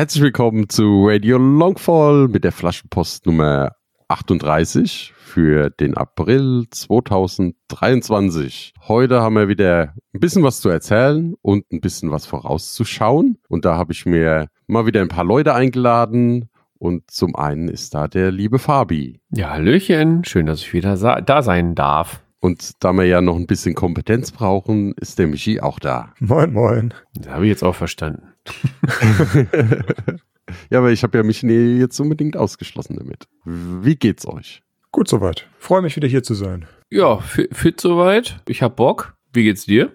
Herzlich willkommen zu Radio Longfall mit der Flaschenpost Nummer 38 für den April 2023. Heute haben wir wieder ein bisschen was zu erzählen und ein bisschen was vorauszuschauen. Und da habe ich mir mal wieder ein paar Leute eingeladen. Und zum einen ist da der liebe Fabi. Ja, Hallöchen. Schön, dass ich wieder da sein darf. Und da wir ja noch ein bisschen Kompetenz brauchen, ist der Michi auch da. Moin, moin. Das habe ich jetzt auch verstanden. ja, aber ich habe ja mich nie jetzt unbedingt ausgeschlossen damit. Wie geht's euch? Gut soweit. Freue mich wieder hier zu sein. Ja, fit soweit. Ich hab Bock. Wie geht's dir?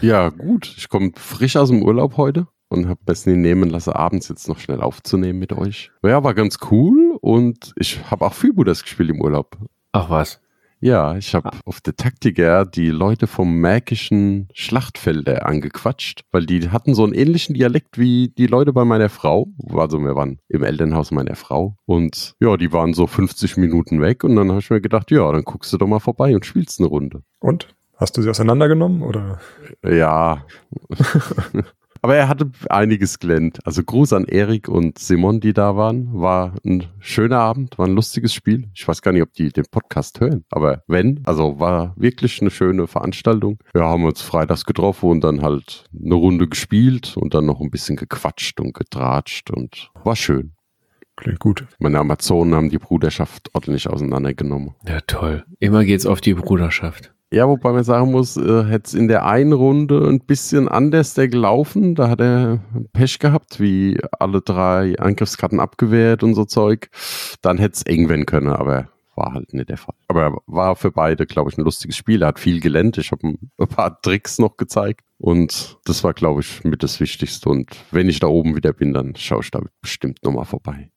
Ja, gut. Ich komme frisch aus dem Urlaub heute und habe es nie nehmen lassen, abends jetzt noch schnell aufzunehmen mit euch. Ja, war ganz cool und ich habe auch Freebooters gespielt im Urlaub. Ach was. Ja, ich habe auf der Taktiker die Leute vom märkischen Schlachtfelder angequatscht, weil die hatten so einen ähnlichen Dialekt wie die Leute bei meiner Frau. Also wir waren im Elternhaus meiner Frau und ja, die waren so 50 Minuten weg und dann habe ich mir gedacht, ja, dann guckst du doch mal vorbei und spielst eine Runde. Und? Hast du sie auseinandergenommen oder? Ja. Aber er hatte einiges gelernt. Also Gruß an Erik und Simon, die da waren. War ein schöner Abend, war ein lustiges Spiel. Ich weiß gar nicht, ob die den Podcast hören. Aber wenn, also war wirklich eine schöne Veranstaltung. Wir haben uns freitags getroffen und dann halt eine Runde gespielt und dann noch ein bisschen gequatscht und getratscht und war schön. Klingt gut. Meine Amazonen haben die Bruderschaft ordentlich auseinandergenommen. Ja, toll. Immer geht's auf die Bruderschaft. Ja, wobei man sagen muss, äh, hätte es in der einen Runde ein bisschen anders der gelaufen. Da hat er Pech gehabt, wie alle drei Angriffskarten abgewehrt und so Zeug. Dann hätte es eng werden können, aber war halt nicht der Fall. Aber war für beide, glaube ich, ein lustiges Spiel. Er hat viel gelernt. Ich habe ein paar Tricks noch gezeigt. Und das war, glaube ich, mit das Wichtigste. Und wenn ich da oben wieder bin, dann schaue ich da bestimmt nochmal vorbei.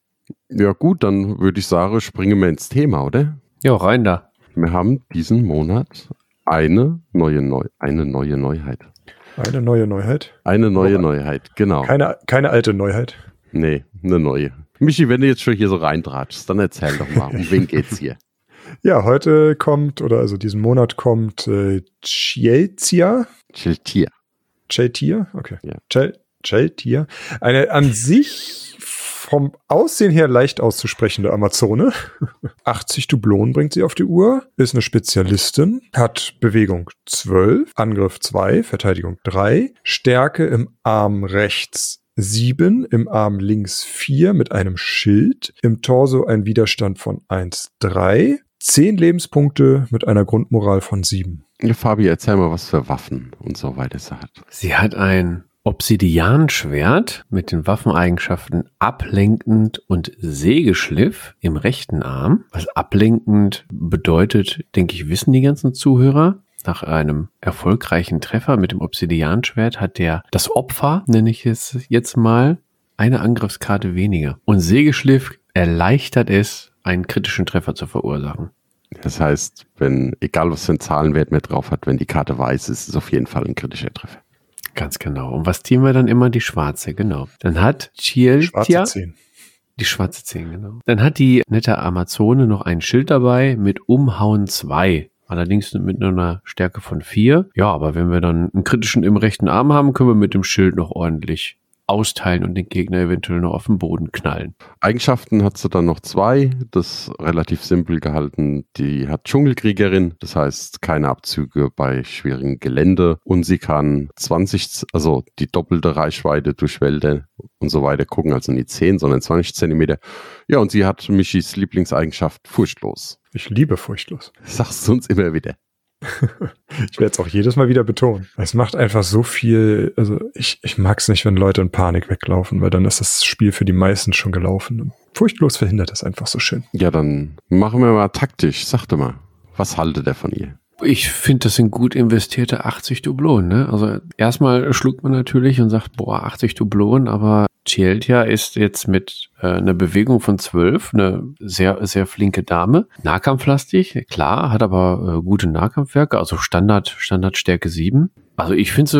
Ja gut, dann würde ich sagen, springen wir ins Thema, oder? Ja, rein da. Wir haben diesen Monat eine neue, Neu eine neue Neuheit. Eine neue Neuheit? Eine neue oh, Neuheit, genau. Keine, keine alte Neuheit? Nee, eine neue. Michi, wenn du jetzt schon hier so reintratschst, dann erzähl doch mal, um wen geht's hier? Ja, heute kommt, oder also diesen Monat kommt äh, Chieltia. Cheltier. Cheltier? Okay. Ja. Chel Cheltier. Eine an sich vom Aussehen her leicht auszusprechende Amazone. 80 Dublonen bringt sie auf die Uhr, ist eine Spezialistin, hat Bewegung 12, Angriff 2, Verteidigung 3, Stärke im Arm rechts 7, im Arm links 4 mit einem Schild, im Torso ein Widerstand von 1, 3, 10 Lebenspunkte mit einer Grundmoral von 7. Ja, Fabi, erzähl mal, was für Waffen und so weiter sie hat. Sie hat ein Obsidianschwert mit den Waffeneigenschaften ablenkend und Sägeschliff im rechten Arm. Was ablenkend bedeutet, denke ich, wissen die ganzen Zuhörer. Nach einem erfolgreichen Treffer mit dem Obsidianschwert hat der das Opfer, nenne ich es jetzt mal, eine Angriffskarte weniger. Und Sägeschliff erleichtert es, einen kritischen Treffer zu verursachen. Das heißt, wenn, egal was für ein Zahlenwert mehr drauf hat, wenn die Karte weiß ist, ist es auf jeden Fall ein kritischer Treffer. Ganz genau. Und was ziehen wir dann immer? Die schwarze, genau. Dann hat Chieltia. Die schwarze 10, genau. Dann hat die nette Amazone noch ein Schild dabei mit Umhauen 2. Allerdings mit einer Stärke von 4. Ja, aber wenn wir dann einen kritischen im rechten Arm haben, können wir mit dem Schild noch ordentlich austeilen und den Gegner eventuell noch auf den Boden knallen. Eigenschaften hat sie dann noch zwei. Das relativ simpel gehalten. Die hat Dschungelkriegerin, das heißt keine Abzüge bei schwierigem Gelände und sie kann 20, also die doppelte Reichweite durch Wälder und so weiter gucken, also nicht 10, sondern 20 Zentimeter. Ja, und sie hat Michis Lieblingseigenschaft furchtlos. Ich liebe furchtlos. Sagst du uns immer wieder. ich werde es auch jedes Mal wieder betonen. Es macht einfach so viel, also ich, ich mag es nicht, wenn Leute in Panik weglaufen, weil dann ist das Spiel für die meisten schon gelaufen. Furchtlos verhindert das einfach so schön. Ja, dann machen wir mal taktisch. Sag doch mal, was haltet ihr von ihr? Ich finde, das sind gut investierte 80 Dublonen. Ne? Also erstmal schluckt man natürlich und sagt, boah, 80 Dublonen, aber Cieltia ist jetzt mit äh, einer Bewegung von 12 eine sehr, sehr flinke Dame. Nahkampflastig, klar, hat aber äh, gute Nahkampfwerke, also Standard, Standardstärke 7. Also ich finde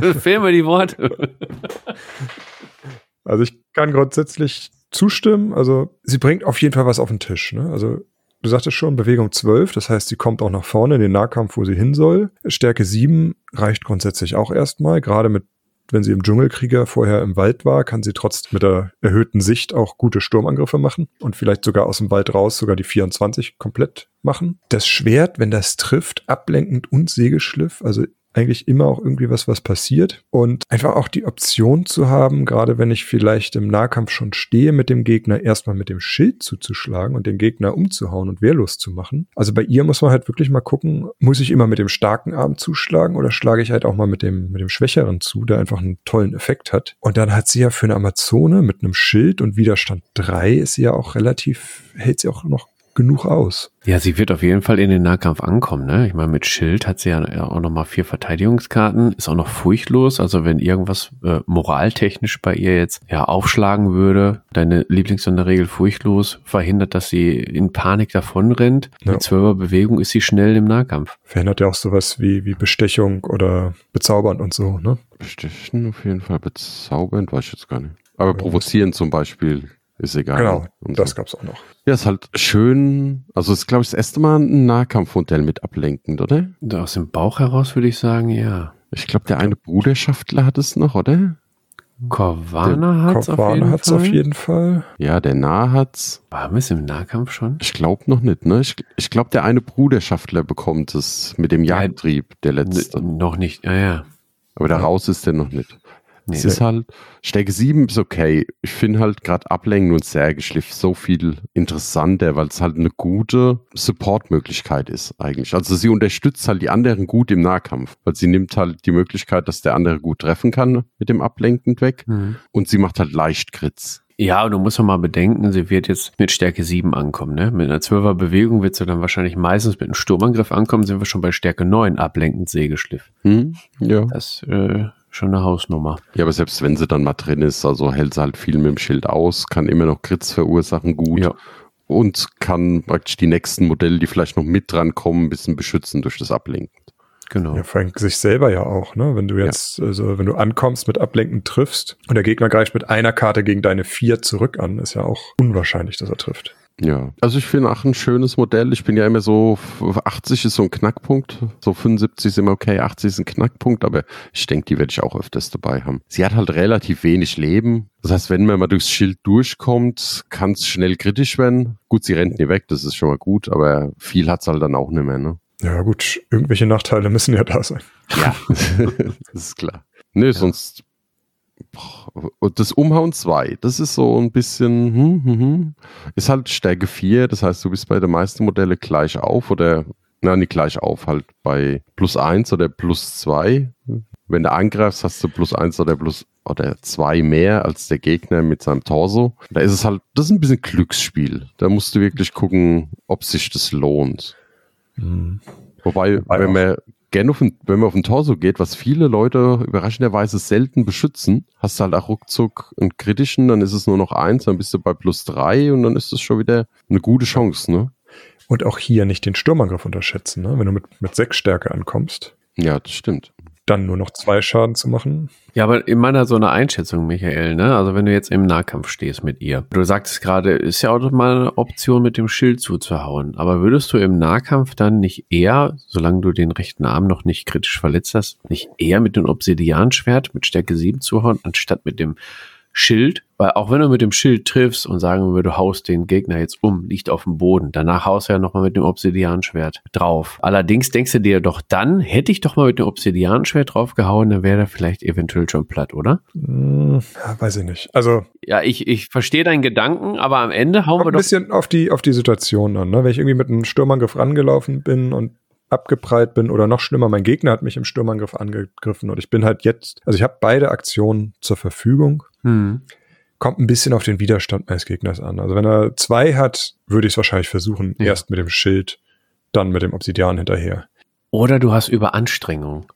sie, fehlen mir die Worte. Also ich kann grundsätzlich zustimmen. Also sie bringt auf jeden Fall was auf den Tisch. Ne? Also Du sagtest schon, Bewegung 12, das heißt, sie kommt auch nach vorne in den Nahkampf, wo sie hin soll. Stärke 7 reicht grundsätzlich auch erstmal, gerade mit wenn sie im Dschungelkrieger vorher im Wald war, kann sie trotz mit der erhöhten Sicht auch gute Sturmangriffe machen und vielleicht sogar aus dem Wald raus sogar die 24 komplett machen. Das Schwert, wenn das trifft, ablenkend und Segelschliff, also eigentlich immer auch irgendwie was, was passiert. Und einfach auch die Option zu haben, gerade wenn ich vielleicht im Nahkampf schon stehe, mit dem Gegner erstmal mit dem Schild zuzuschlagen und den Gegner umzuhauen und wehrlos zu machen. Also bei ihr muss man halt wirklich mal gucken, muss ich immer mit dem starken Arm zuschlagen oder schlage ich halt auch mal mit dem, mit dem schwächeren zu, der einfach einen tollen Effekt hat. Und dann hat sie ja für eine Amazone mit einem Schild und Widerstand 3 ist sie ja auch relativ, hält sie auch noch genug aus. Ja, sie wird auf jeden Fall in den Nahkampf ankommen. Ne? Ich meine, mit Schild hat sie ja auch noch mal vier Verteidigungskarten, ist auch noch furchtlos. Also wenn irgendwas äh, moraltechnisch bei ihr jetzt ja aufschlagen würde, deine Lieblingssonderregel furchtlos verhindert, dass sie in Panik davonrennt. Ja. Mit zwölfer Bewegung ist sie schnell im Nahkampf. Verhindert ja auch sowas wie, wie Bestechung oder bezaubernd und so, ne? Bestechen auf jeden Fall, bezaubernd weiß ich jetzt gar nicht. Aber provozieren zum Beispiel ist egal. Genau, und das so. gab's auch noch. Ja, ist halt schön. Also ist, glaube ich, das erste Mal ein Nahkampfmodell mit ablenkend, oder? Aus dem Bauch heraus würde ich sagen, ja. Ich glaube, der eine Bruderschaftler hat es noch, oder? Corvana hat es auf, jeden hat's auf jeden Fall. Ja, der Nah hat's. War wir es im Nahkampf schon? Ich glaube noch nicht, ne? Ich, ich glaube, der eine Bruderschaftler bekommt es mit dem Jagdtrieb, der letzte. Noch nicht, ja, ja. Aber da raus ist der noch nicht. Nee, es ist halt, Stärke 7 ist okay. Ich finde halt gerade Ablenken und Särgeschliff so viel interessanter, weil es halt eine gute Support-Möglichkeit ist eigentlich. Also sie unterstützt halt die anderen gut im Nahkampf, weil sie nimmt halt die Möglichkeit, dass der andere gut treffen kann mit dem Ablenken weg mhm. und sie macht halt leicht Krits. Ja, und du musst mal bedenken, sie wird jetzt mit Stärke 7 ankommen. Ne? Mit einer 12er Bewegung wird sie dann wahrscheinlich meistens mit einem Sturmangriff ankommen, sind wir schon bei Stärke 9, ablenkend Sägeschliff. Hm, ja. Das äh, schon eine Hausnummer. Ja, aber selbst wenn sie dann mal drin ist, also hält sie halt viel mit dem Schild aus, kann immer noch Crits verursachen gut. Ja. Und kann praktisch die nächsten Modelle, die vielleicht noch mit dran kommen, ein bisschen beschützen durch das Ablenken. Genau. Ja, allem sich selber ja auch, ne? Wenn du jetzt, ja. also wenn du ankommst mit Ablenken triffst und der Gegner greift mit einer Karte gegen deine vier zurück an, ist ja auch unwahrscheinlich, dass er trifft. Ja, also ich finde auch ein schönes Modell. Ich bin ja immer so, 80 ist so ein Knackpunkt, so 75 ist immer okay, 80 ist ein Knackpunkt, aber ich denke, die werde ich auch öfters dabei haben. Sie hat halt relativ wenig Leben. Das heißt, wenn man mal durchs Schild durchkommt, kann es schnell kritisch werden. Gut, sie rennt nie weg, das ist schon mal gut, aber viel hat es halt dann auch nicht mehr, ne? Ja, gut, irgendwelche Nachteile müssen ja da sein. Ja, das ist klar. Nö, ja. sonst und das Umhauen 2, das ist so ein bisschen, hm, hm, hm, ist halt Stärke 4, das heißt, du bist bei den meisten Modellen gleich auf oder, nein, nicht gleich auf, halt bei plus 1 oder plus 2. Wenn du angreifst, hast du plus 1 oder plus oder 2 mehr als der Gegner mit seinem Torso. Da ist es halt, das ist ein bisschen Glücksspiel. Da musst du wirklich gucken, ob sich das lohnt. Mhm. Wobei, wenn man gerne auf den, wenn man auf den Torso geht, was viele Leute überraschenderweise selten beschützen, hast du halt auch ruckzuck einen kritischen, dann ist es nur noch eins, dann bist du bei plus drei und dann ist es schon wieder eine gute Chance, ne? Und auch hier nicht den Sturmangriff unterschätzen, ne? Wenn du mit, mit sechs Stärke ankommst. Ja, das stimmt dann nur noch zwei Schaden zu machen. Ja, aber in meiner so eine Einschätzung, Michael, ne? Also wenn du jetzt im Nahkampf stehst mit ihr. Du sagtest gerade, ist ja auch mal eine Option, mit dem Schild zuzuhauen. Aber würdest du im Nahkampf dann nicht eher, solange du den rechten Arm noch nicht kritisch verletzt hast, nicht eher mit dem Obsidianschwert mit Stärke 7 zuhauen, anstatt mit dem Schild, weil auch wenn du mit dem Schild triffst und sagen wir, du haust den Gegner jetzt um, liegt auf dem Boden, danach haust du ja nochmal mit dem Obsidianschwert drauf. Allerdings denkst du dir doch dann, hätte ich doch mal mit dem Obsidianschwert draufgehauen, dann wäre er vielleicht eventuell schon platt, oder? Hm, ja, weiß ich nicht. Also. Ja, ich, ich verstehe deinen Gedanken, aber am Ende hauen wir doch. Ein bisschen auf die, auf die Situation an, ne? Wenn ich irgendwie mit einem Stürmangriff rangelaufen bin und abgeprallt bin oder noch schlimmer, mein Gegner hat mich im Sturmangriff angegriffen und ich bin halt jetzt, also ich habe beide Aktionen zur Verfügung. Hm. Kommt ein bisschen auf den Widerstand meines Gegners an. Also wenn er zwei hat, würde ich es wahrscheinlich versuchen, ja. erst mit dem Schild dann mit dem Obsidian hinterher. Oder du hast Überanstrengung.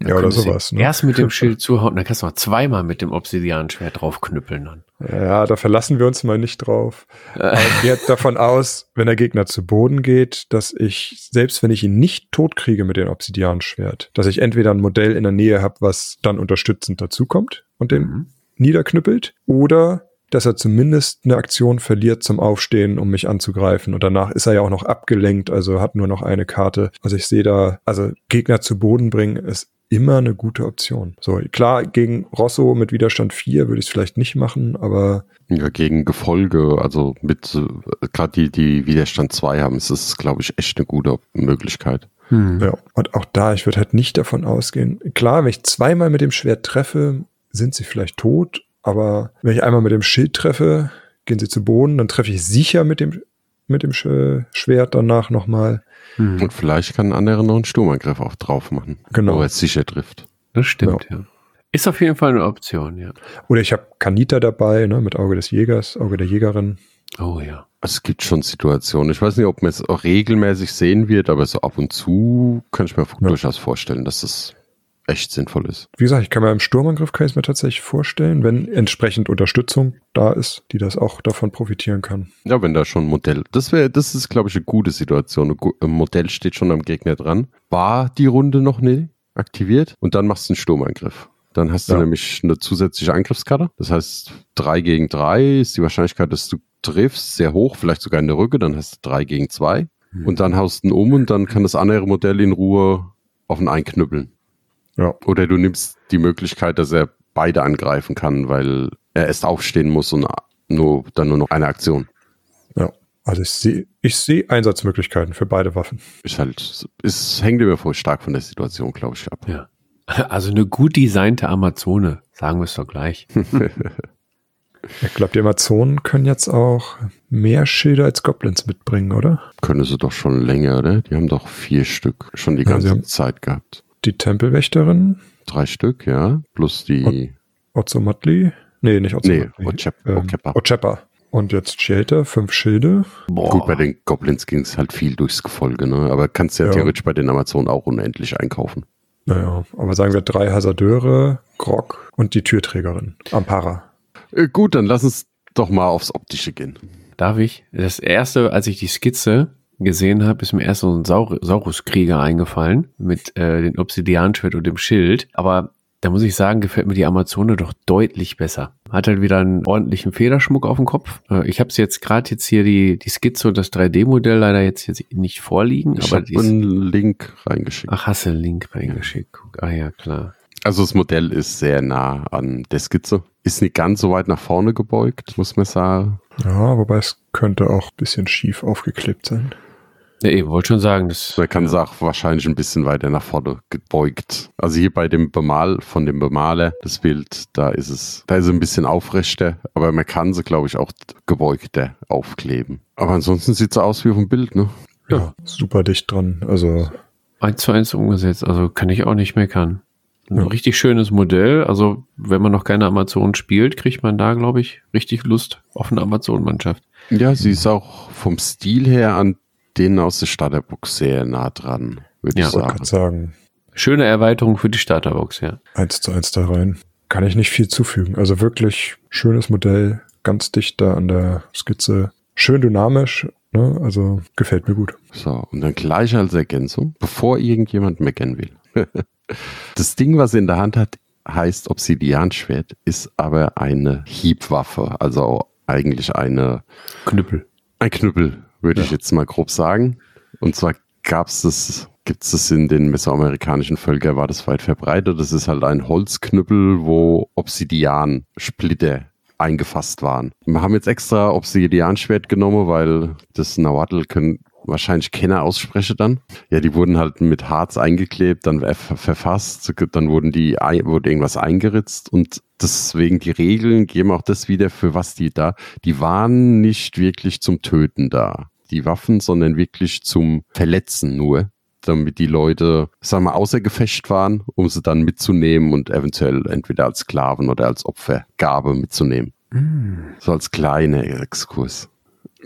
Dann ja, oder sowas. Ne? Erst mit dem Schild zuhauen, dann kannst du noch zweimal mit dem Obsidian-Schwert draufknüppeln. Dann. Ja, da verlassen wir uns mal nicht drauf. ich gehe davon aus, wenn der Gegner zu Boden geht, dass ich, selbst wenn ich ihn nicht tot kriege mit dem Obsidian-Schwert, dass ich entweder ein Modell in der Nähe habe, was dann unterstützend dazukommt und den mhm. niederknüppelt, oder dass er zumindest eine Aktion verliert zum Aufstehen, um mich anzugreifen. Und danach ist er ja auch noch abgelenkt, also hat nur noch eine Karte. Also ich sehe da, also Gegner zu Boden bringen ist immer eine gute Option. So, klar, gegen Rosso mit Widerstand 4 würde ich es vielleicht nicht machen, aber. Ja, gegen Gefolge, also mit äh, gerade die, die Widerstand 2 haben, ist es, glaube ich, echt eine gute Möglichkeit. Hm. Ja, und auch da, ich würde halt nicht davon ausgehen. Klar, wenn ich zweimal mit dem Schwert treffe, sind sie vielleicht tot, aber wenn ich einmal mit dem Schild treffe, gehen sie zu Boden, dann treffe ich sicher mit dem, mit dem Schwert danach nochmal. Hm. Und vielleicht kann ein anderer noch einen Sturmangriff auch drauf machen. Genau. Wo er es sicher trifft. Das stimmt, ja. ja. Ist auf jeden Fall eine Option, ja. Oder ich habe Kanita dabei, ne, mit Auge des Jägers, Auge der Jägerin. Oh ja. Es gibt schon Situationen. Ich weiß nicht, ob man es auch regelmäßig sehen wird, aber so ab und zu kann ich mir ja. durchaus vorstellen, dass es echt sinnvoll ist. Wie gesagt, ich kann mir im Sturmangriff kann ich mir tatsächlich vorstellen, wenn entsprechend Unterstützung da ist, die das auch davon profitieren kann. Ja, wenn da schon ein Modell, das wäre, das ist, glaube ich, eine gute Situation. Ein Modell steht schon am Gegner dran. War die Runde noch nicht aktiviert und dann machst du einen Sturmangriff. Dann hast du ja. nämlich eine zusätzliche Angriffskarte. Das heißt, drei gegen drei ist die Wahrscheinlichkeit, dass du triffst, sehr hoch, vielleicht sogar in der Rücke. Dann hast du drei gegen zwei. Mhm. Und dann haust du ihn um und dann kann das andere Modell in Ruhe auf ihn einknüppeln. Ja. Oder du nimmst die Möglichkeit, dass er beide angreifen kann, weil er erst aufstehen muss und nur, dann nur noch eine Aktion. Ja. Also ich sehe ich seh Einsatzmöglichkeiten für beide Waffen. Ist halt, es hängt immer voll stark von der Situation, glaube ich, ab. Ja. Also eine gut designte Amazone, sagen wir es doch gleich. ich glaube, die Amazonen können jetzt auch mehr Schilder als Goblins mitbringen, oder? Können sie doch schon länger, oder? Die haben doch vier Stück schon die ganze ja, Zeit gehabt die Tempelwächterin. Drei Stück, ja. Plus die. Ozomatli. Nee, nicht Ozomatli. Nee, Ochepa. Ähm, Ochepa. Und jetzt Shelter, fünf Schilde. Boah. Gut, bei den Goblins ging es halt viel durchs Gefolge, ne? Aber kannst ja, ja theoretisch bei den Amazonen auch unendlich einkaufen. Naja, aber sagen wir drei Hasardeure, Grog und die Türträgerin. Ampara. Äh, gut, dann lass uns doch mal aufs Optische gehen. Darf ich? Das erste, als ich die Skizze gesehen habe, ist mir erst so ein Saur Sauruskrieger eingefallen mit äh, dem Obsidianschwert und dem Schild. Aber da muss ich sagen, gefällt mir die Amazone doch deutlich besser. Hat halt wieder einen ordentlichen Federschmuck auf dem Kopf. Äh, ich habe es jetzt gerade jetzt hier die, die Skizze und das 3D-Modell leider jetzt, jetzt nicht vorliegen. Ich habe einen Link reingeschickt. Ach, hast du einen Link reingeschickt? Ah ja, klar. Also das Modell ist sehr nah an der Skizze. Ist nicht ganz so weit nach vorne gebeugt, muss man sagen. Ja, wobei es könnte auch ein bisschen schief aufgeklebt sein. Ja, ich wollte schon sagen, das. Man kann es auch wahrscheinlich ein bisschen weiter nach vorne gebeugt. Also hier bei dem Bemal, von dem Bemaler, das Bild, da ist es, da ist es ein bisschen aufrechter, aber man kann sie, glaube ich, auch gebeugter aufkleben. Aber ansonsten sieht es aus wie auf dem Bild, ne? Ja, super dicht dran. Also. Eins zu eins umgesetzt, also kann ich auch nicht meckern. Ein ja. richtig schönes Modell. Also, wenn man noch keine Amazon spielt, kriegt man da, glaube ich, richtig Lust auf eine Amazon-Mannschaft. Ja, sie ist auch vom Stil her an denen aus der Starterbox sehr nah dran, würde ja, ich sagen. sagen. Schöne Erweiterung für die Starterbox, ja. Eins zu eins da rein. Kann ich nicht viel zufügen. Also wirklich schönes Modell, ganz dicht da an der Skizze. Schön dynamisch, ne? also gefällt mir gut. So, und dann gleich als Ergänzung, bevor irgendjemand meckern will. das Ding, was er in der Hand hat, heißt Obsidianschwert, ist aber eine Hiebwaffe, also eigentlich eine Knüppel. Ein Knüppel, würde ja. ich jetzt mal grob sagen. Und zwar gab es das, gibt es das in den mesoamerikanischen Völkern, war das weit verbreitet. Das ist halt ein Holzknüppel, wo Obsidian-Splitter eingefasst waren. Wir haben jetzt extra Obsidian-Schwert genommen, weil das Nahuatl können wahrscheinlich Kenner ausspreche dann. Ja, die wurden halt mit Harz eingeklebt, dann verfasst, dann wurden die, wurde irgendwas eingeritzt und deswegen die Regeln geben auch das wieder, für was die da, die waren nicht wirklich zum Töten da, die Waffen, sondern wirklich zum Verletzen nur damit die Leute, sagen wir, außer Gefecht waren, um sie dann mitzunehmen und eventuell entweder als Sklaven oder als Opfergabe mitzunehmen. Mm. So als kleiner Exkurs.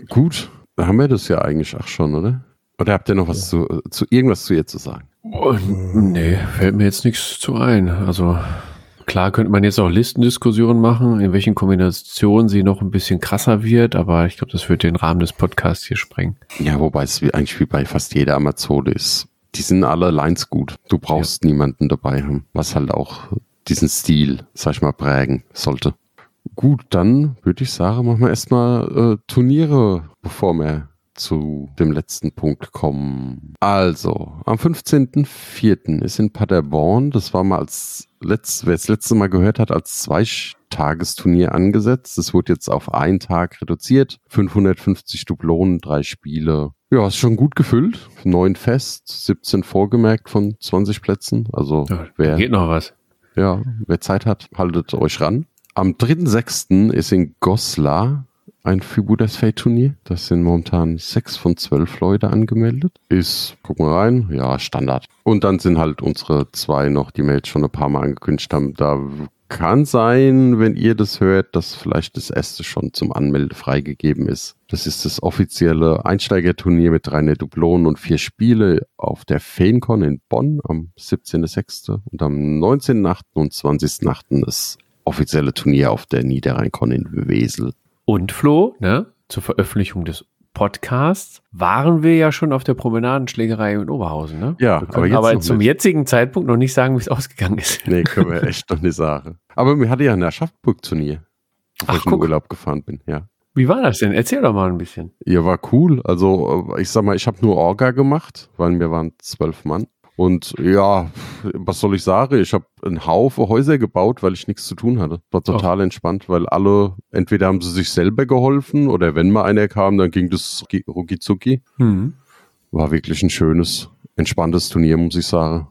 Gut, haben wir das ja eigentlich auch schon, oder? Oder habt ihr noch was zu, zu irgendwas zu ihr zu sagen? Oh, nee, fällt mir jetzt nichts zu ein. Also klar könnte man jetzt auch Listendiskussionen machen, in welchen Kombinationen sie noch ein bisschen krasser wird, aber ich glaube, das wird den Rahmen des Podcasts hier sprengen. Ja, wobei es wie, eigentlich wie bei fast jeder Amazone ist. Die sind alle Lines gut. Du brauchst ja. niemanden dabei haben, was halt auch diesen Stil, sag ich mal, prägen sollte. Gut, dann würde ich sagen, machen wir erstmal äh, Turniere, bevor wir zu dem letzten Punkt kommen. Also, am 15.04. ist in Paderborn, das war mal als letzt, wer es letzte Mal gehört hat, als Zweitagesturnier angesetzt. Das wurde jetzt auf einen Tag reduziert. 550 Dublonen, drei Spiele. Ja, ist schon gut gefüllt. Neun fest, 17 vorgemerkt von 20 Plätzen. Also, ja, wer, geht noch was. Ja, wer Zeit hat, haltet euch ran. Am 3.6. ist in Goslar ein Figuras Fate Turnier. Das sind momentan sechs von zwölf Leute angemeldet. Ist, gucken wir rein, ja, Standard. Und dann sind halt unsere zwei noch, die wir jetzt schon ein paar Mal angekündigt haben. Da kann sein, wenn ihr das hört, dass vielleicht das erste schon zum Anmelde freigegeben ist. Das ist das offizielle Einsteigerturnier mit drei Dublonen und vier Spiele auf der FeenCon in Bonn am 17.06. und am 19.08. und 20.08. das offizielle Turnier auf der Niederrheinkon in Wesel. Und Flo, ne, zur Veröffentlichung des Podcasts waren wir ja schon auf der Promenadenschlägerei in Oberhausen, ne? Ja, aber, jetzt aber zum nicht. jetzigen Zeitpunkt noch nicht sagen, wie es ausgegangen ist. Nee, können wir echt noch nicht sagen. Aber mir hatte ja ein Aschaffenburg-Turnier, wo ich in Urlaub gefahren bin, ja. Wie war das denn? Erzähl doch mal ein bisschen. Ja, war cool. Also, ich sag mal, ich habe nur Orga gemacht, weil wir waren zwölf Mann. Und ja, was soll ich sagen? Ich habe einen Haufen Häuser gebaut, weil ich nichts zu tun hatte. War total oh. entspannt, weil alle, entweder haben sie sich selber geholfen oder wenn mal einer kam, dann ging das rucki. Mhm. War wirklich ein schönes, entspanntes Turnier, muss ich sagen.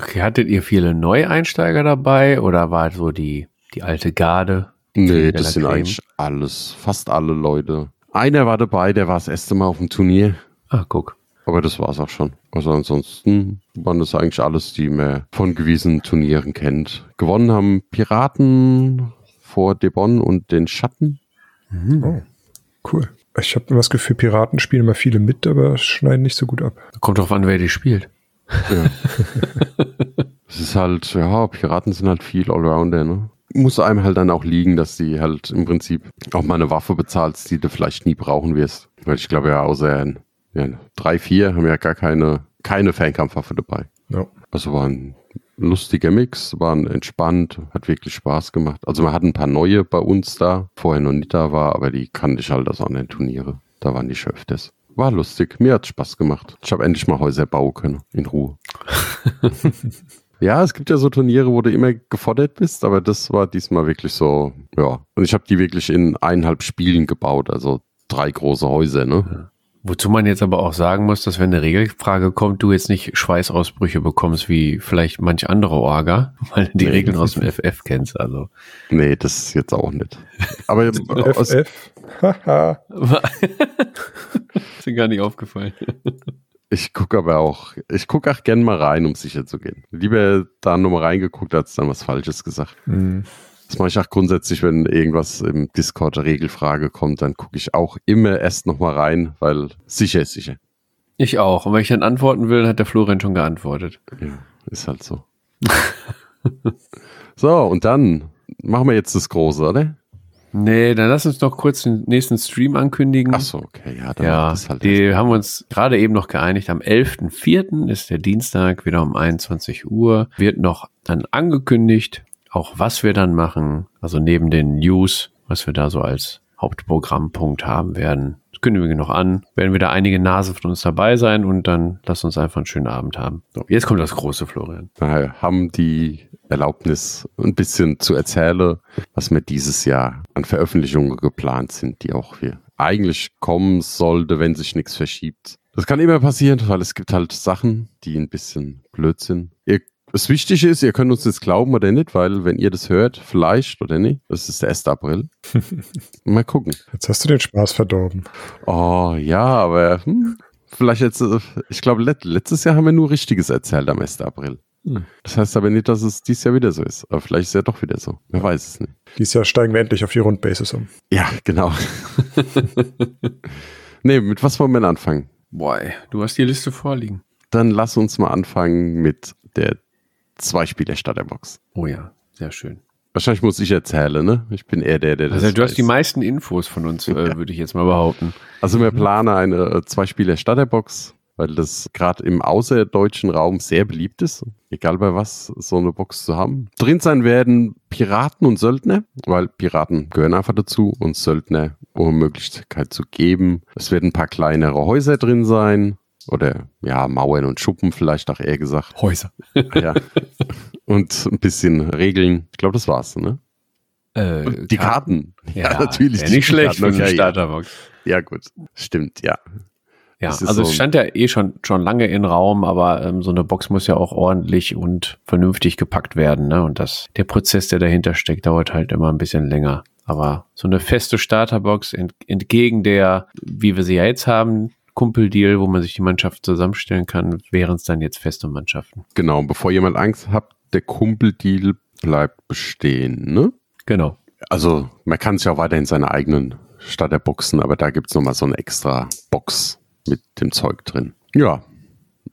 Okay, hattet ihr viele Neueinsteiger dabei oder war so die, die alte Garde? Die nee, das sind eigentlich alles, fast alle Leute. Einer war dabei, der war das erste Mal auf dem Turnier. Ah, guck. Aber das war's auch schon. Also ansonsten waren das eigentlich alles, die man von gewissen Turnieren kennt. Gewonnen haben Piraten vor Debon und den Schatten. Mhm. Oh, cool. Ich habe immer das Gefühl, Piraten spielen immer viele mit, aber schneiden nicht so gut ab. Kommt drauf an, wer die spielt. Ja. es ist halt, ja, Piraten sind halt viel Allrounder, ne? Muss einem halt dann auch liegen, dass die halt im Prinzip auch mal eine Waffe bezahlst, die du vielleicht nie brauchen wirst. Weil ich glaube ja, außer ein ja, drei, vier haben ja gar keine, keine Fernkampfwaffe dabei. Ja. Also war ein lustiger Mix, waren entspannt, hat wirklich Spaß gemacht. Also man hat ein paar neue bei uns da, vorher noch nicht da war, aber die kannte ich halt aus anderen Turniere. Da waren die schon öfters. War lustig, mir hat Spaß gemacht. Ich habe endlich mal Häuser bauen können, in Ruhe. ja, es gibt ja so Turniere, wo du immer gefordert bist, aber das war diesmal wirklich so, ja. Und ich habe die wirklich in eineinhalb Spielen gebaut, also drei große Häuser, ne? Ja. Wozu man jetzt aber auch sagen muss, dass wenn eine Regelfrage kommt, du jetzt nicht Schweißausbrüche bekommst wie vielleicht manch andere Orga, weil du die nee, Regeln aus dem FF kennst. Also. Nee, das ist jetzt auch nicht. Aber FF? Haha. ist mir gar nicht aufgefallen. Ich gucke aber auch, ich gucke auch gern mal rein, um sicher zu gehen. Lieber da nur mal reingeguckt, als dann was Falsches gesagt. Mhm. Das mache ich auch grundsätzlich, wenn irgendwas im Discord Regelfrage kommt, dann gucke ich auch immer erst nochmal rein, weil sicher ist sicher. Ich auch. Und wenn ich dann antworten will, hat der Florian schon geantwortet. Ja, ist halt so. so, und dann machen wir jetzt das Große, oder? Nee, dann lass uns noch kurz den nächsten Stream ankündigen. Ach so, okay, ja. Dann ja, halt die haben uns gerade eben noch geeinigt. Am 11.04. ist der Dienstag, wieder um 21 Uhr. Wird noch dann angekündigt auch was wir dann machen, also neben den News, was wir da so als Hauptprogrammpunkt haben werden. Das kündigen wir noch an. Werden wieder einige Nasen von uns dabei sein und dann lass uns einfach einen schönen Abend haben. So, jetzt kommt das große, Florian. Wir haben die Erlaubnis, ein bisschen zu erzählen, was wir dieses Jahr an Veröffentlichungen geplant sind, die auch hier eigentlich kommen sollte, wenn sich nichts verschiebt. Das kann immer passieren, weil es gibt halt Sachen, die ein bisschen blöd sind. Ihr das Wichtige ist, ihr könnt uns das glauben oder nicht, weil wenn ihr das hört, vielleicht oder nicht, das ist der 1. April. Mal gucken. Jetzt hast du den Spaß verdorben. Oh ja, aber hm, vielleicht jetzt, ich glaube, letztes Jahr haben wir nur Richtiges erzählt am 1. April. Hm. Das heißt aber nicht, dass es dieses Jahr wieder so ist. Aber vielleicht ist es ja doch wieder so. Wer weiß es nicht. Dieses Jahr steigen wir endlich auf die Rundbasis um. Ja, genau. nee, mit was wollen wir denn anfangen? Boah, du hast die Liste vorliegen. Dann lass uns mal anfangen mit der Zwei-Spieler-Starterbox. Oh ja, sehr schön. Wahrscheinlich muss ich erzählen, ne? Ich bin eher der, der das Also du weiß. hast die meisten Infos von uns, äh, würde ich jetzt mal behaupten. Also wir planen eine äh, Zwei-Spieler-Starterbox, weil das gerade im außerdeutschen Raum sehr beliebt ist. Egal bei was, so eine Box zu haben. Drin sein werden Piraten und Söldner, weil Piraten gehören einfach dazu und Söldner, um Möglichkeit zu geben. Es werden ein paar kleinere Häuser drin sein, oder ja, Mauern und Schuppen vielleicht auch eher gesagt. Häuser. ja. Und ein bisschen Regeln. Ich glaube, das war's, ne? Äh, die Karten. Karten. Ja, ja, natürlich. Nicht schlecht für eine Starterbox. Ja. ja, gut. Stimmt, ja. Ja, also so es stand ja eh schon, schon lange in Raum, aber ähm, so eine Box muss ja auch ordentlich und vernünftig gepackt werden. Ne? Und das, der Prozess, der dahinter steckt, dauert halt immer ein bisschen länger. Aber so eine feste Starterbox ent, entgegen der, wie wir sie ja jetzt haben, Kumpeldeal, wo man sich die Mannschaft zusammenstellen kann, wären es dann jetzt feste Mannschaften. Genau, bevor jemand Angst hat, der Kumpeldeal bleibt bestehen, ne? Genau. Also man kann sich auch weiterhin seine eigenen Starterboxen, aber da gibt es nochmal so eine extra Box mit dem Zeug drin. Ja,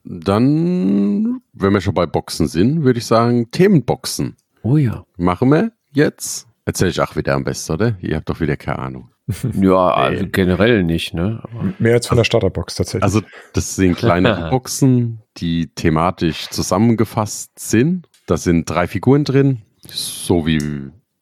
dann, wenn wir schon bei Boxen sind, würde ich sagen, Themenboxen. Oh ja. Machen wir jetzt. Erzähl ich auch wieder am besten, oder? Ihr habt doch wieder keine Ahnung. Ja, also generell nicht, ne? Aber Mehr als von der Starterbox tatsächlich. Also, das sind kleine Boxen, die thematisch zusammengefasst sind. Da sind drei Figuren drin, so wie,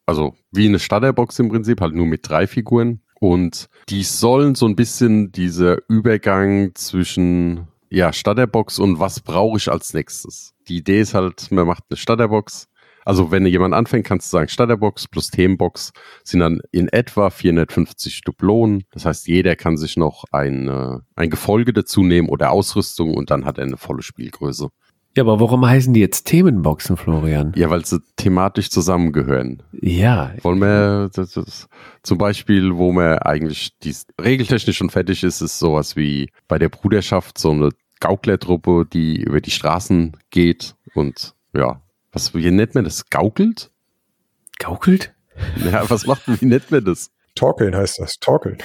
also wie eine Starterbox im Prinzip, halt nur mit drei Figuren. Und die sollen so ein bisschen dieser Übergang zwischen ja, Starterbox und was brauche ich als nächstes. Die Idee ist halt, man macht eine Starterbox, also wenn jemand anfängt, kannst du sagen, Starterbox plus Themenbox sind dann in etwa 450 Dublonen. Das heißt, jeder kann sich noch ein, äh, ein Gefolge dazu nehmen oder Ausrüstung und dann hat er eine volle Spielgröße. Ja, aber warum heißen die jetzt Themenboxen, Florian? Ja, weil sie thematisch zusammengehören. Ja. Wollen wir das, das, zum Beispiel, wo man eigentlich die regeltechnisch schon fertig ist, ist sowas wie bei der Bruderschaft so eine Gauklertruppe, die über die Straßen geht und ja, was, wie nennt man das? Gaukelt? Gaukelt? Ja, was macht, wie nennt man das? Torkeln heißt das. Torkeln.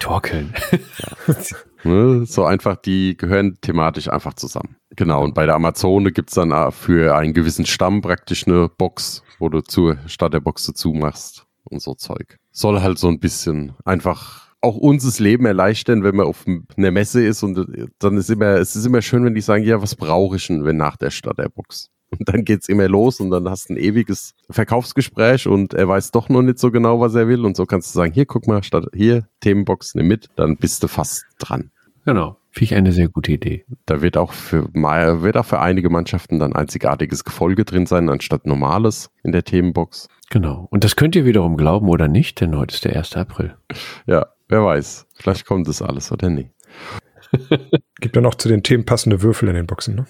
Torkeln. Ja. Ne, so einfach, die gehören thematisch einfach zusammen. Genau, und bei der Amazone gibt es dann äh, für einen gewissen Stamm praktisch eine Box, wo du zu, statt der Box dazu machst und so Zeug. Soll halt so ein bisschen einfach auch uns das Leben erleichtern, wenn man auf einer Messe ist und äh, dann ist immer, es ist immer schön, wenn die sagen, ja, was brauche ich denn, wenn nach der Starterbox? Und dann geht's immer los und dann hast du ein ewiges Verkaufsgespräch und er weiß doch noch nicht so genau, was er will. Und so kannst du sagen, hier, guck mal, statt hier, Themenbox, nimm mit, dann bist du fast dran. Genau. Finde ich eine sehr gute Idee. Da wird auch für wird auch für einige Mannschaften dann einzigartiges Gefolge drin sein, anstatt normales in der Themenbox. Genau. Und das könnt ihr wiederum glauben oder nicht, denn heute ist der 1. April. Ja, wer weiß. Vielleicht kommt das alles oder nicht. Gibt ja noch zu den Themen passende Würfel in den Boxen, ne?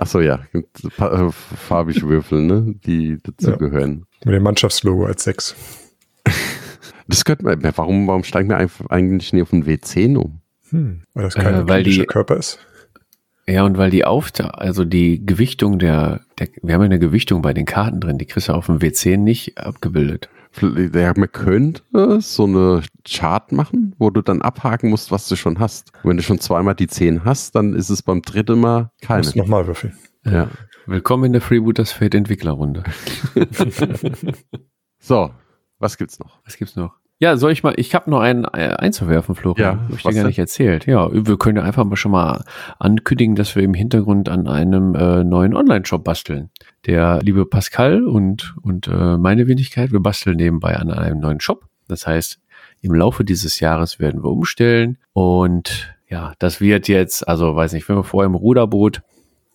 Ach so, ja. Äh, farbig Würfel, ne? Die dazu ja. gehören. Mit dem Mannschaftslogo als sechs. Das könnte man, warum, warum steigen wir eigentlich nie auf den W10 um? Hm, weil das kein äh, weil die, Körper ist. Ja, und weil die auf, also die Gewichtung der, der, wir haben ja eine Gewichtung bei den Karten drin, die kriegst du auf dem W10 nicht abgebildet. Ja, man könnte so eine Chart machen, wo du dann abhaken musst, was du schon hast. Und wenn du schon zweimal die 10 hast, dann ist es beim dritten Mal keine. Musst nochmal würfeln. Ja. Willkommen in der Freebooters Fate Entwicklerrunde. so, was gibt's noch? Was gibt's noch? Ja, soll ich mal, ich habe noch einen äh, einzuwerfen, Florian. Ja, ich dir gar nicht erzählt. Ja, wir können ja einfach mal schon mal ankündigen, dass wir im Hintergrund an einem äh, neuen Online-Shop basteln. Der liebe Pascal und, und äh, meine Wenigkeit, wir basteln nebenbei an einem neuen Shop. Das heißt, im Laufe dieses Jahres werden wir umstellen und ja, das wird jetzt, also weiß nicht, wenn wir vorher im Ruderboot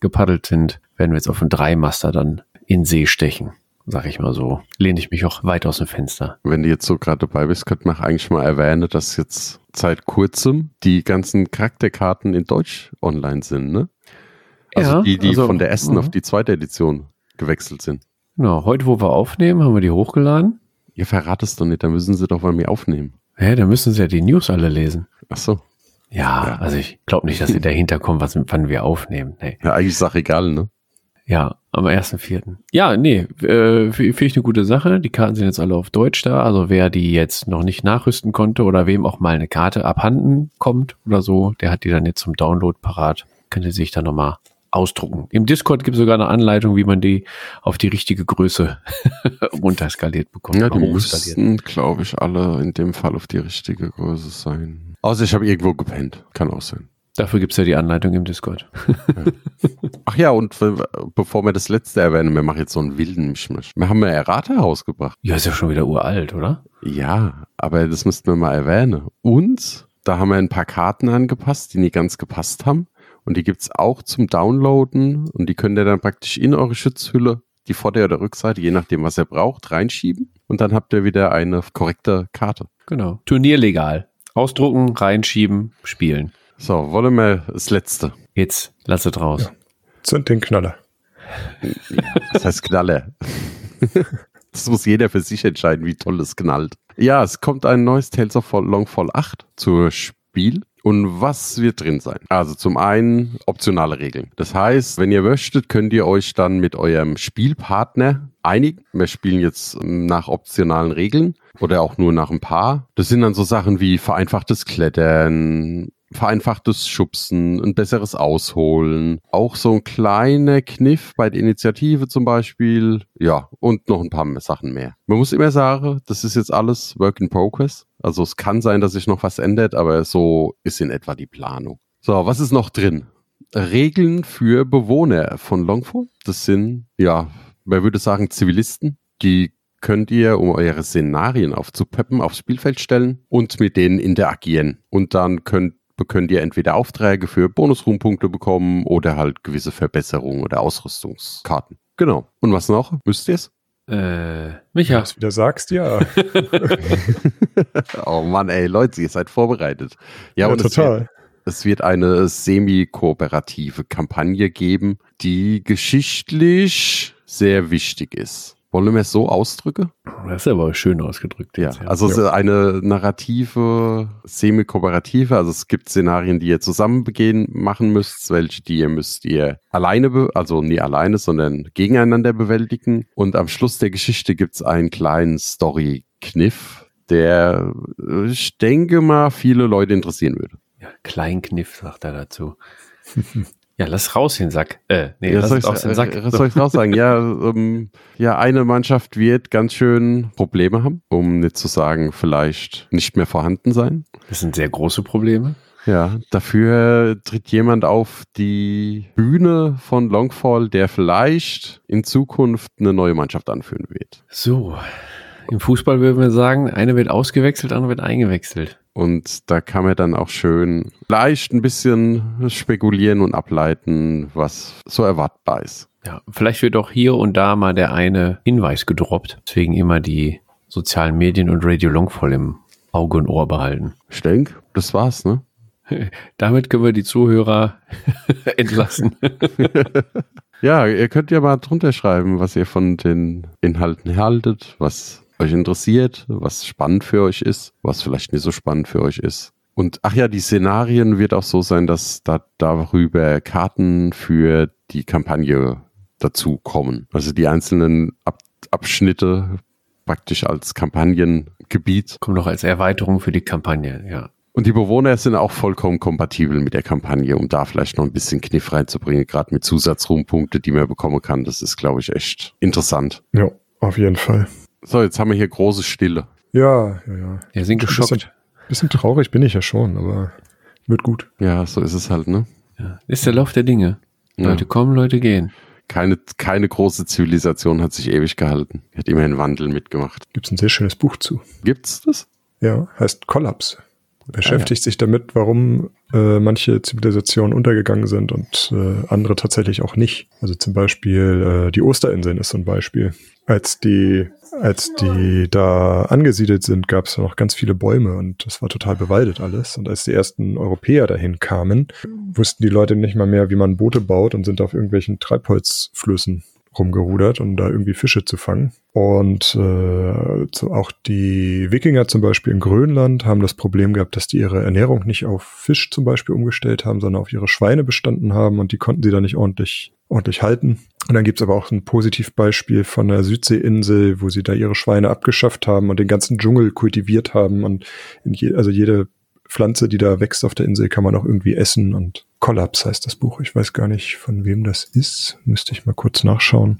gepaddelt sind, werden wir jetzt auf einen Dreimaster dann in See stechen sag ich mal so, lehne ich mich auch weit aus dem Fenster. Wenn du jetzt so gerade dabei bist, könnte man eigentlich mal erwähnen, dass jetzt seit kurzem die ganzen Charakterkarten in Deutsch online sind, ne? Also ja, die, die also, von der ersten auf mhm. die zweite Edition gewechselt sind. Genau, heute, wo wir aufnehmen, haben wir die hochgeladen. Ihr verratet es doch nicht, dann müssen sie doch bei mir aufnehmen. Hä, dann müssen sie ja die News alle lesen. Ach so. Ja, ja. also ich glaube nicht, dass sie dahinter kommen, was, wann wir aufnehmen. Nee. Ja, eigentlich ist auch egal, ne? Ja, am 1.4. Ja, nee, äh, finde ich eine gute Sache. Die Karten sind jetzt alle auf Deutsch da. Also wer die jetzt noch nicht nachrüsten konnte oder wem auch mal eine Karte abhanden kommt oder so, der hat die dann jetzt zum Download parat. Könnte sich dann nochmal ausdrucken. Im Discord gibt es sogar eine Anleitung, wie man die auf die richtige Größe runterskaliert bekommt. Ja, die müssten, glaube ich, alle in dem Fall auf die richtige Größe sein. Außer ich habe irgendwo gepennt. Kann auch sein. Dafür gibt's ja die Anleitung im Discord. Ja. Ach ja, und bevor wir das letzte erwähnen, wir machen jetzt so einen wilden Mischmisch. Wir haben ja Errata rausgebracht. Ja, ist ja schon wieder uralt, oder? Ja, aber das müssten wir mal erwähnen. Und da haben wir ein paar Karten angepasst, die nicht ganz gepasst haben. Und die gibt's auch zum Downloaden. Und die könnt ihr dann praktisch in eure Schutzhülle, die Vorder- oder Rückseite, je nachdem, was ihr braucht, reinschieben. Und dann habt ihr wieder eine korrekte Karte. Genau. Turnierlegal. Ausdrucken, reinschieben, spielen. So, wollen wir das letzte. Jetzt, lass es raus. Ja. Zünd den Knaller. Das heißt Knaller. Das muss jeder für sich entscheiden, wie toll es knallt. Ja, es kommt ein neues Tales of Longfall 8 zur Spiel. Und was wird drin sein? Also zum einen optionale Regeln. Das heißt, wenn ihr möchtet, könnt ihr euch dann mit eurem Spielpartner einigen. Wir spielen jetzt nach optionalen Regeln oder auch nur nach ein paar. Das sind dann so Sachen wie vereinfachtes Klettern, vereinfachtes Schubsen, ein besseres Ausholen, auch so ein kleiner Kniff bei der Initiative zum Beispiel, ja, und noch ein paar Sachen mehr. Man muss immer sagen, das ist jetzt alles Work in Progress. Also es kann sein, dass sich noch was ändert, aber so ist in etwa die Planung. So, was ist noch drin? Regeln für Bewohner von Longfall. Das sind, ja, man würde sagen Zivilisten, die könnt ihr, um eure Szenarien aufzupeppen, aufs Spielfeld stellen und mit denen interagieren. Und dann könnt könnt ihr entweder Aufträge für Bonusruhmpunkte bekommen oder halt gewisse Verbesserungen oder Ausrüstungskarten. Genau. Und was noch? Müsst ihr es? Äh, Micha. Was wieder sagst, ja. oh Mann, ey, Leute, ihr seid vorbereitet. Ja, ja total. Es wird, es wird eine semi-kooperative Kampagne geben, die geschichtlich sehr wichtig ist. Wollen wir es so ausdrücken? Das ist aber schön ausgedrückt. Ja, ja. also ja. eine narrative, semi-kooperative, also es gibt Szenarien, die ihr zusammen begehen, machen müsst, welche die ihr müsst ihr alleine, also nie alleine, sondern gegeneinander bewältigen. Und am Schluss der Geschichte gibt es einen kleinen Story-Kniff, der, ich denke mal, viele Leute interessieren würde. Ja, Kleinkniff, sagt er dazu. Ja, lass raus den Sack. Äh, nee, ja, lass soll aus den Sack. Äh, soll ich raus sagen? ja, ähm, ja, eine Mannschaft wird ganz schön Probleme haben, um nicht zu sagen, vielleicht nicht mehr vorhanden sein. Das sind sehr große Probleme. Ja, dafür tritt jemand auf die Bühne von Longfall, der vielleicht in Zukunft eine neue Mannschaft anführen wird. So, im Fußball würden wir sagen, eine wird ausgewechselt, andere wird eingewechselt. Und da kann man dann auch schön leicht ein bisschen spekulieren und ableiten, was so erwartbar ist. Ja, vielleicht wird auch hier und da mal der eine Hinweis gedroppt. Deswegen immer die sozialen Medien und Radio Longfall im Auge und Ohr behalten. Ich denke, das war's, ne? Damit können wir die Zuhörer entlassen. ja, ihr könnt ja mal drunter schreiben, was ihr von den Inhalten haltet, was euch interessiert, was spannend für euch ist, was vielleicht nicht so spannend für euch ist. Und ach ja, die Szenarien wird auch so sein, dass da darüber Karten für die Kampagne dazu kommen. Also die einzelnen Ab Abschnitte praktisch als Kampagnengebiet. Kommen noch als Erweiterung für die Kampagne, ja. Und die Bewohner sind auch vollkommen kompatibel mit der Kampagne, um da vielleicht noch ein bisschen Kniff reinzubringen, gerade mit Zusatzruhmpunkte, die man bekommen kann. Das ist, glaube ich, echt interessant. Ja, auf jeden Fall. So, jetzt haben wir hier große Stille. Ja, ja, ja. Wir sind geschockt. Bisschen, bisschen traurig bin ich ja schon, aber wird gut. Ja, so ist es halt, ne? Ja. Ist der Lauf der Dinge. Ja. Leute kommen, Leute gehen. Keine, keine große Zivilisation hat sich ewig gehalten. Hat immer einen Wandel mitgemacht. Gibt's ein sehr schönes Buch zu. Gibt's das? Ja, heißt Kollaps. Beschäftigt ah, ja. sich damit, warum äh, manche Zivilisationen untergegangen sind und äh, andere tatsächlich auch nicht. Also zum Beispiel äh, die Osterinseln ist so ein Beispiel. Als die als die da angesiedelt sind, gab es noch ganz viele Bäume und das war total bewaldet alles. Und als die ersten Europäer dahin kamen, wussten die Leute nicht mal mehr, wie man Boote baut und sind auf irgendwelchen Treibholzflüssen rumgerudert, um da irgendwie Fische zu fangen. Und äh, so auch die Wikinger zum Beispiel in Grönland haben das Problem gehabt, dass die ihre Ernährung nicht auf Fisch zum Beispiel umgestellt haben, sondern auf ihre Schweine bestanden haben und die konnten sie dann nicht ordentlich ordentlich halten. Und dann gibt's aber auch ein Positivbeispiel von der Südseeinsel, wo sie da ihre Schweine abgeschafft haben und den ganzen Dschungel kultiviert haben. Und je, also jede Pflanze, die da wächst auf der Insel, kann man auch irgendwie essen. Und Kollaps heißt das Buch. Ich weiß gar nicht, von wem das ist. Müsste ich mal kurz nachschauen.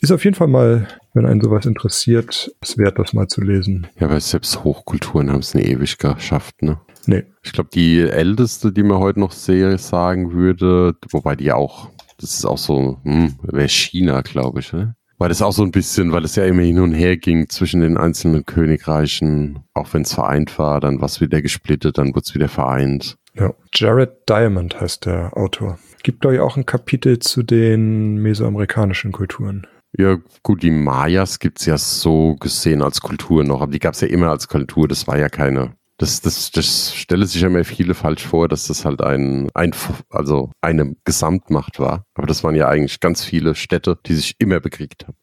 Ist auf jeden Fall mal, wenn einen sowas interessiert, es wert, das mal zu lesen. Ja, weil selbst Hochkulturen haben es nie ewig geschafft, ne? Nee. Ich glaube, die älteste, die man heute noch sehe, sagen würde, wobei die auch, das ist auch so, hm, wäre China, glaube ich, ne? Weil das auch so ein bisschen, weil es ja immer hin und her ging zwischen den einzelnen Königreichen, auch wenn es vereint war, dann war es wieder gesplittet, dann wurde es wieder vereint. Ja. Jared Diamond heißt der Autor. Gibt euch auch ein Kapitel zu den mesoamerikanischen Kulturen. Ja, gut, die Mayas gibt's ja so gesehen als Kultur noch, aber die gab's ja immer als Kultur, das war ja keine das, das, das stelle sich ja mir viele falsch vor, dass das halt ein, ein, also eine Gesamtmacht war. Aber das waren ja eigentlich ganz viele Städte, die sich immer bekriegt haben.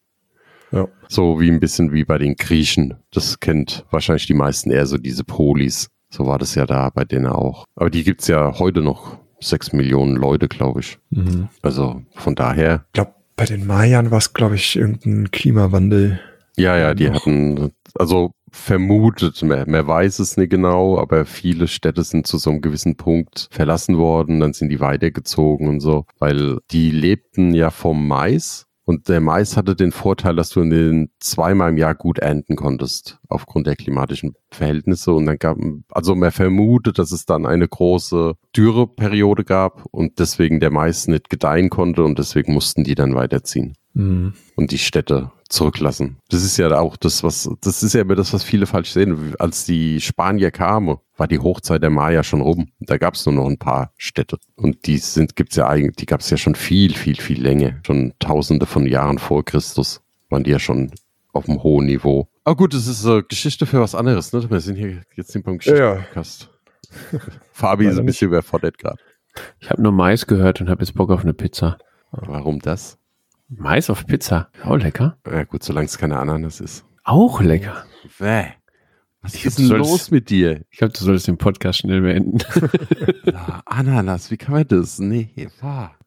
Ja. So wie ein bisschen wie bei den Griechen. Das kennt wahrscheinlich die meisten eher so diese Polis. So war das ja da bei denen auch. Aber die gibt's ja heute noch. Sechs Millionen Leute, glaube ich. Mhm. Also von daher. Ich glaube, bei den Mayern war es, glaube ich, irgendein Klimawandel. Ja, ja, die hatten, also vermutet, mehr, mehr weiß es nicht genau, aber viele Städte sind zu so einem gewissen Punkt verlassen worden, dann sind die weitergezogen und so, weil die lebten ja vom Mais und der Mais hatte den Vorteil, dass du in den zweimal im Jahr gut ernten konntest, aufgrund der klimatischen Verhältnisse. Und dann gab, also man vermutet, dass es dann eine große Dürreperiode gab und deswegen der Mais nicht gedeihen konnte und deswegen mussten die dann weiterziehen. Mhm. Und die Städte zurücklassen. Das ist ja auch das, was, das ist ja immer das, was viele falsch sehen. Als die Spanier kamen, war die Hochzeit der Maya schon rum. Da gab es nur noch ein paar Städte. Und die sind, gibt's ja eigentlich, die gab es ja schon viel, viel, viel länger. Schon tausende von Jahren vor Christus waren die ja schon auf einem hohen Niveau. Aber gut, das ist äh, Geschichte für was anderes, ne? Wir sind hier jetzt beim Geschichte-Podcast. Ja. Fabi ist ein bisschen überfordert gerade. Ich habe nur Mais gehört und habe jetzt Bock auf eine Pizza. Warum das? Mais auf Pizza. Auch lecker. Ja gut, solange es keine Ananas ist. Auch lecker. Bäh. Was ich ist denn sollst, los mit dir? Ich glaube, du solltest den Podcast schnell beenden. ja, Ananas, wie kann man das? Nee.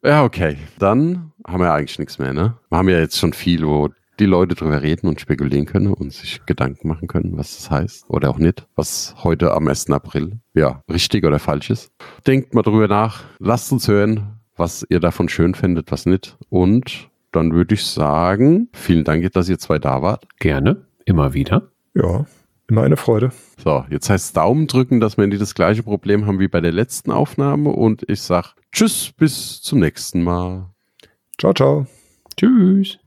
Ja, okay. Dann haben wir eigentlich nichts mehr, ne? Wir haben ja jetzt schon viel, wo die Leute drüber reden und spekulieren können und sich Gedanken machen können, was das heißt oder auch nicht, was heute am 1. April ja richtig oder falsch ist. Denkt mal drüber nach, lasst uns hören, was ihr davon schön findet, was nicht und dann würde ich sagen, vielen Dank, dass ihr zwei da wart. Gerne, immer wieder. Ja, immer eine Freude. So, jetzt heißt es Daumen drücken, dass wir nicht das gleiche Problem haben wie bei der letzten Aufnahme und ich sag Tschüss, bis zum nächsten Mal. Ciao, ciao. Tschüss.